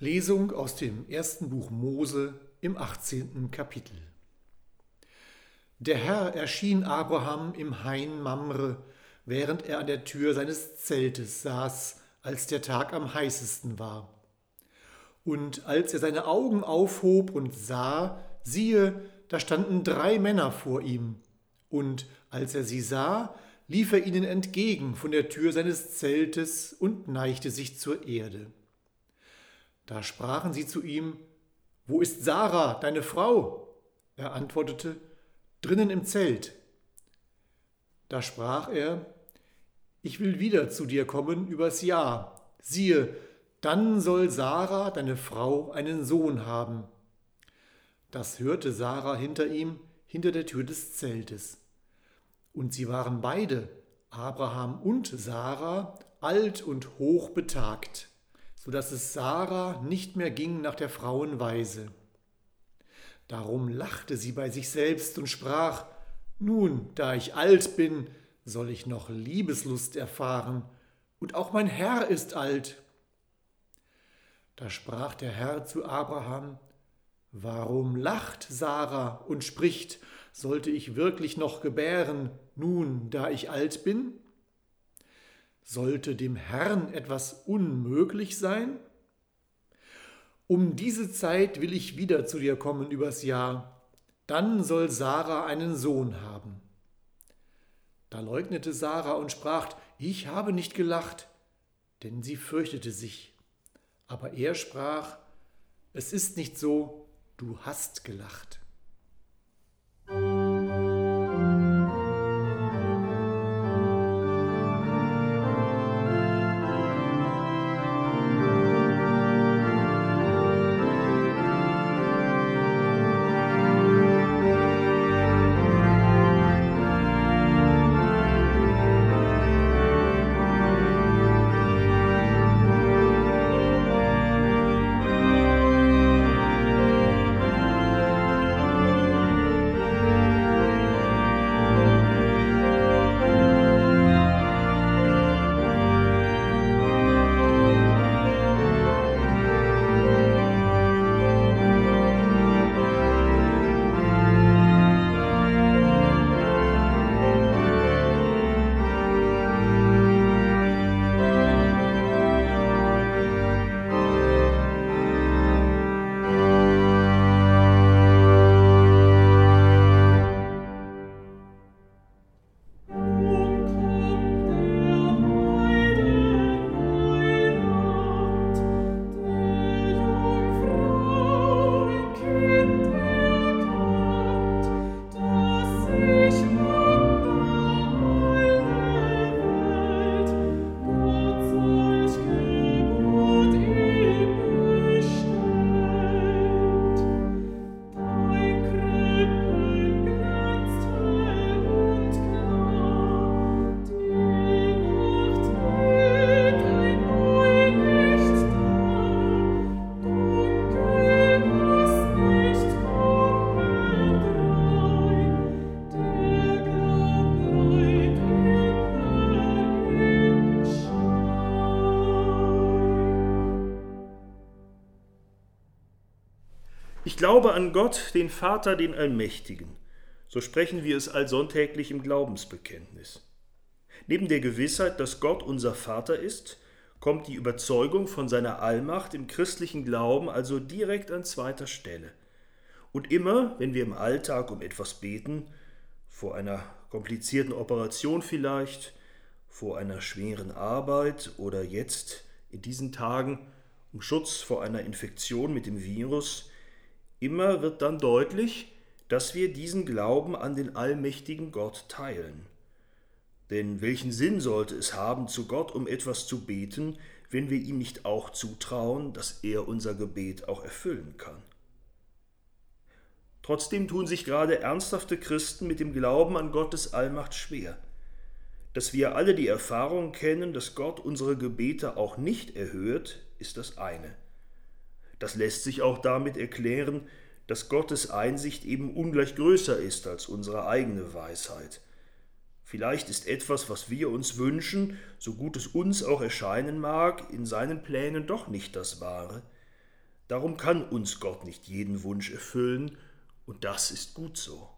Lesung aus dem ersten Buch Mose im 18. Kapitel. Der Herr erschien Abraham im Hain Mamre, während er an der Tür seines Zeltes saß, als der Tag am heißesten war. Und als er seine Augen aufhob und sah, siehe, da standen drei Männer vor ihm. Und als er sie sah, lief er ihnen entgegen von der Tür seines Zeltes und neigte sich zur Erde. Da sprachen sie zu ihm, Wo ist Sarah, deine Frau? Er antwortete, Drinnen im Zelt. Da sprach er, Ich will wieder zu dir kommen übers Jahr. Siehe, dann soll Sarah, deine Frau, einen Sohn haben. Das hörte Sarah hinter ihm, hinter der Tür des Zeltes. Und sie waren beide, Abraham und Sarah, alt und hoch betagt so dass es Sarah nicht mehr ging nach der Frauenweise. Darum lachte sie bei sich selbst und sprach, Nun, da ich alt bin, soll ich noch Liebeslust erfahren, und auch mein Herr ist alt. Da sprach der Herr zu Abraham, Warum lacht Sarah und spricht, sollte ich wirklich noch gebären, nun, da ich alt bin? Sollte dem Herrn etwas unmöglich sein? Um diese Zeit will ich wieder zu dir kommen übers Jahr, dann soll Sarah einen Sohn haben. Da leugnete Sarah und sprach, ich habe nicht gelacht, denn sie fürchtete sich. Aber er sprach, es ist nicht so, du hast gelacht. Ich glaube an Gott, den Vater, den Allmächtigen. So sprechen wir es allsonntäglich im Glaubensbekenntnis. Neben der Gewissheit, dass Gott unser Vater ist, kommt die Überzeugung von seiner Allmacht im christlichen Glauben also direkt an zweiter Stelle. Und immer, wenn wir im Alltag um etwas beten, vor einer komplizierten Operation vielleicht, vor einer schweren Arbeit oder jetzt in diesen Tagen um Schutz vor einer Infektion mit dem Virus, Immer wird dann deutlich, dass wir diesen Glauben an den allmächtigen Gott teilen. Denn welchen Sinn sollte es haben, zu Gott um etwas zu beten, wenn wir ihm nicht auch zutrauen, dass er unser Gebet auch erfüllen kann? Trotzdem tun sich gerade ernsthafte Christen mit dem Glauben an Gottes Allmacht schwer. Dass wir alle die Erfahrung kennen, dass Gott unsere Gebete auch nicht erhört, ist das eine. Das lässt sich auch damit erklären, dass Gottes Einsicht eben ungleich größer ist als unsere eigene Weisheit. Vielleicht ist etwas, was wir uns wünschen, so gut es uns auch erscheinen mag, in seinen Plänen doch nicht das Wahre. Darum kann uns Gott nicht jeden Wunsch erfüllen, und das ist gut so.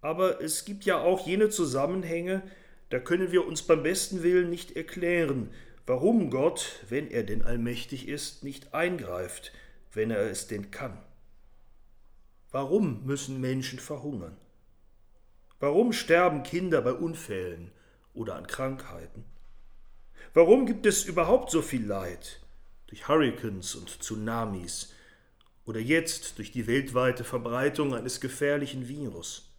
Aber es gibt ja auch jene Zusammenhänge, da können wir uns beim besten Willen nicht erklären, warum Gott, wenn er denn allmächtig ist, nicht eingreift, wenn er es denn kann. Warum müssen Menschen verhungern? Warum sterben Kinder bei Unfällen oder an Krankheiten? Warum gibt es überhaupt so viel Leid durch Hurrikans und Tsunamis oder jetzt durch die weltweite Verbreitung eines gefährlichen Virus?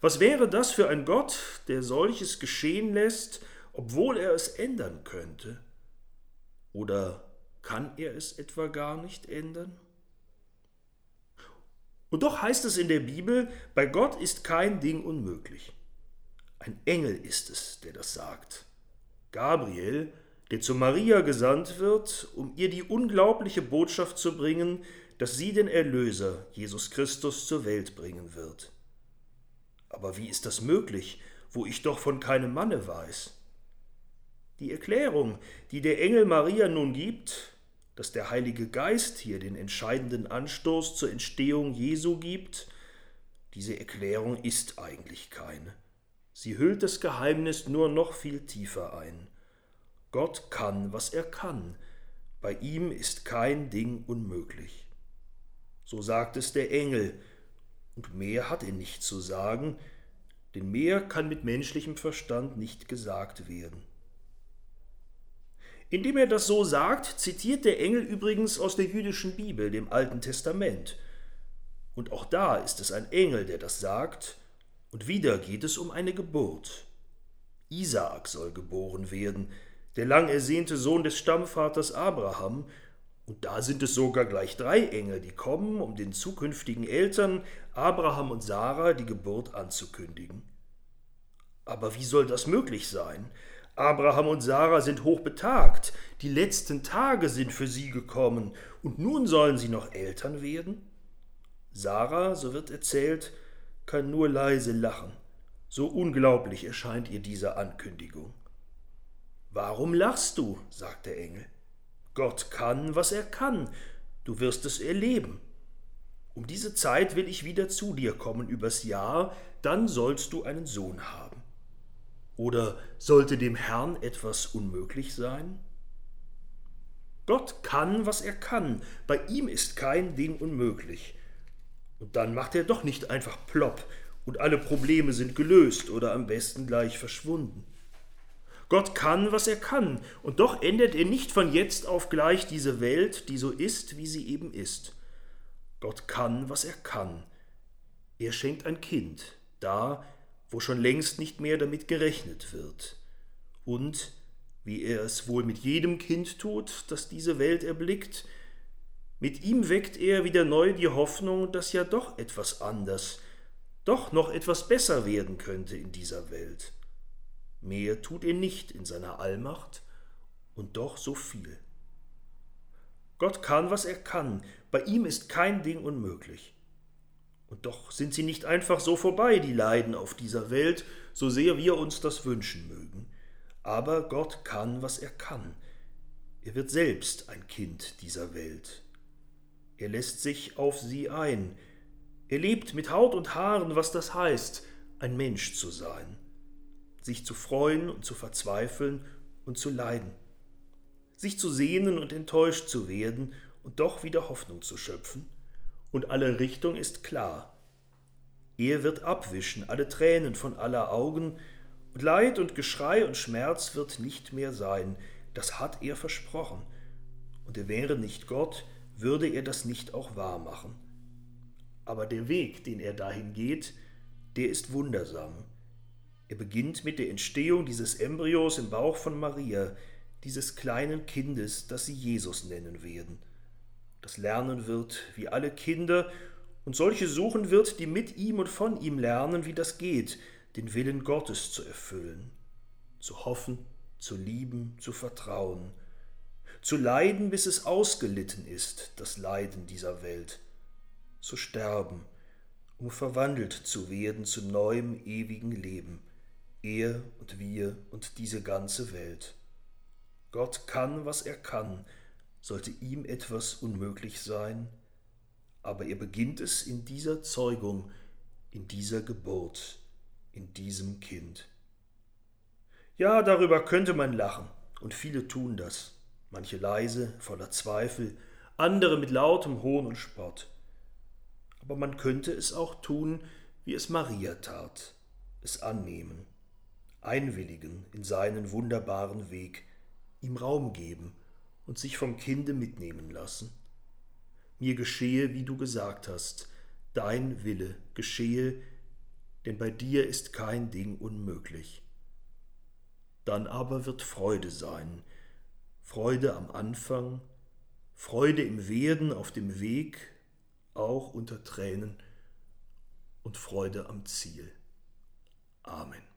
Was wäre das für ein Gott, der solches geschehen lässt, obwohl er es ändern könnte? Oder kann er es etwa gar nicht ändern? Und doch heißt es in der Bibel, bei Gott ist kein Ding unmöglich. Ein Engel ist es, der das sagt. Gabriel, der zu Maria gesandt wird, um ihr die unglaubliche Botschaft zu bringen, dass sie den Erlöser, Jesus Christus, zur Welt bringen wird. Aber wie ist das möglich, wo ich doch von keinem Manne weiß? Die Erklärung, die der Engel Maria nun gibt, dass der Heilige Geist hier den entscheidenden Anstoß zur Entstehung Jesu gibt, diese Erklärung ist eigentlich keine. Sie hüllt das Geheimnis nur noch viel tiefer ein. Gott kann, was er kann. Bei ihm ist kein Ding unmöglich. So sagt es der Engel, und mehr hat er nicht zu sagen, denn mehr kann mit menschlichem Verstand nicht gesagt werden. Indem er das so sagt, zitiert der Engel übrigens aus der jüdischen Bibel, dem Alten Testament. Und auch da ist es ein Engel, der das sagt, und wieder geht es um eine Geburt. Isaak soll geboren werden, der lang ersehnte Sohn des Stammvaters Abraham, und da sind es sogar gleich drei Engel, die kommen, um den zukünftigen Eltern Abraham und Sarah die Geburt anzukündigen. Aber wie soll das möglich sein? Abraham und Sarah sind hochbetagt, die letzten Tage sind für sie gekommen, und nun sollen sie noch Eltern werden? Sarah, so wird erzählt, kann nur leise lachen, so unglaublich erscheint ihr diese Ankündigung. Warum lachst du? sagt der Engel. Gott kann, was er kann, du wirst es erleben. Um diese Zeit will ich wieder zu dir kommen übers Jahr, dann sollst du einen Sohn haben. Oder sollte dem Herrn etwas unmöglich sein? Gott kann, was er kann, bei ihm ist kein Ding unmöglich. Und dann macht er doch nicht einfach plopp und alle Probleme sind gelöst oder am besten gleich verschwunden. Gott kann, was er kann, und doch ändert er nicht von jetzt auf gleich diese Welt, die so ist, wie sie eben ist. Gott kann, was er kann. Er schenkt ein Kind, da, wo schon längst nicht mehr damit gerechnet wird. Und, wie er es wohl mit jedem Kind tut, das diese Welt erblickt, mit ihm weckt er wieder neu die Hoffnung, dass ja doch etwas anders, doch noch etwas besser werden könnte in dieser Welt. Mehr tut er nicht in seiner Allmacht und doch so viel. Gott kann, was er kann, bei ihm ist kein Ding unmöglich. Und doch sind sie nicht einfach so vorbei, die Leiden auf dieser Welt, so sehr wir uns das wünschen mögen. Aber Gott kann, was er kann. Er wird selbst ein Kind dieser Welt. Er lässt sich auf sie ein. Er lebt mit Haut und Haaren, was das heißt, ein Mensch zu sein, sich zu freuen und zu verzweifeln und zu leiden, sich zu sehnen und enttäuscht zu werden und doch wieder Hoffnung zu schöpfen und alle Richtung ist klar. Er wird abwischen alle Tränen von aller Augen, und Leid und Geschrei und Schmerz wird nicht mehr sein, das hat er versprochen, und er wäre nicht Gott, würde er das nicht auch wahr machen. Aber der Weg, den er dahin geht, der ist wundersam. Er beginnt mit der Entstehung dieses Embryos im Bauch von Maria, dieses kleinen Kindes, das sie Jesus nennen werden das lernen wird wie alle Kinder und solche suchen wird, die mit ihm und von ihm lernen, wie das geht, den Willen Gottes zu erfüllen, zu hoffen, zu lieben, zu vertrauen, zu leiden, bis es ausgelitten ist, das Leiden dieser Welt, zu sterben, um verwandelt zu werden zu neuem ewigen Leben, er und wir und diese ganze Welt. Gott kann, was er kann, sollte ihm etwas unmöglich sein? Aber er beginnt es in dieser Zeugung, in dieser Geburt, in diesem Kind. Ja, darüber könnte man lachen, und viele tun das, manche leise, voller Zweifel, andere mit lautem Hohn und Spott. Aber man könnte es auch tun, wie es Maria tat, es annehmen, einwilligen in seinen wunderbaren Weg, ihm Raum geben und sich vom Kinde mitnehmen lassen. Mir geschehe, wie du gesagt hast, dein Wille geschehe, denn bei dir ist kein Ding unmöglich. Dann aber wird Freude sein, Freude am Anfang, Freude im Werden auf dem Weg, auch unter Tränen und Freude am Ziel. Amen.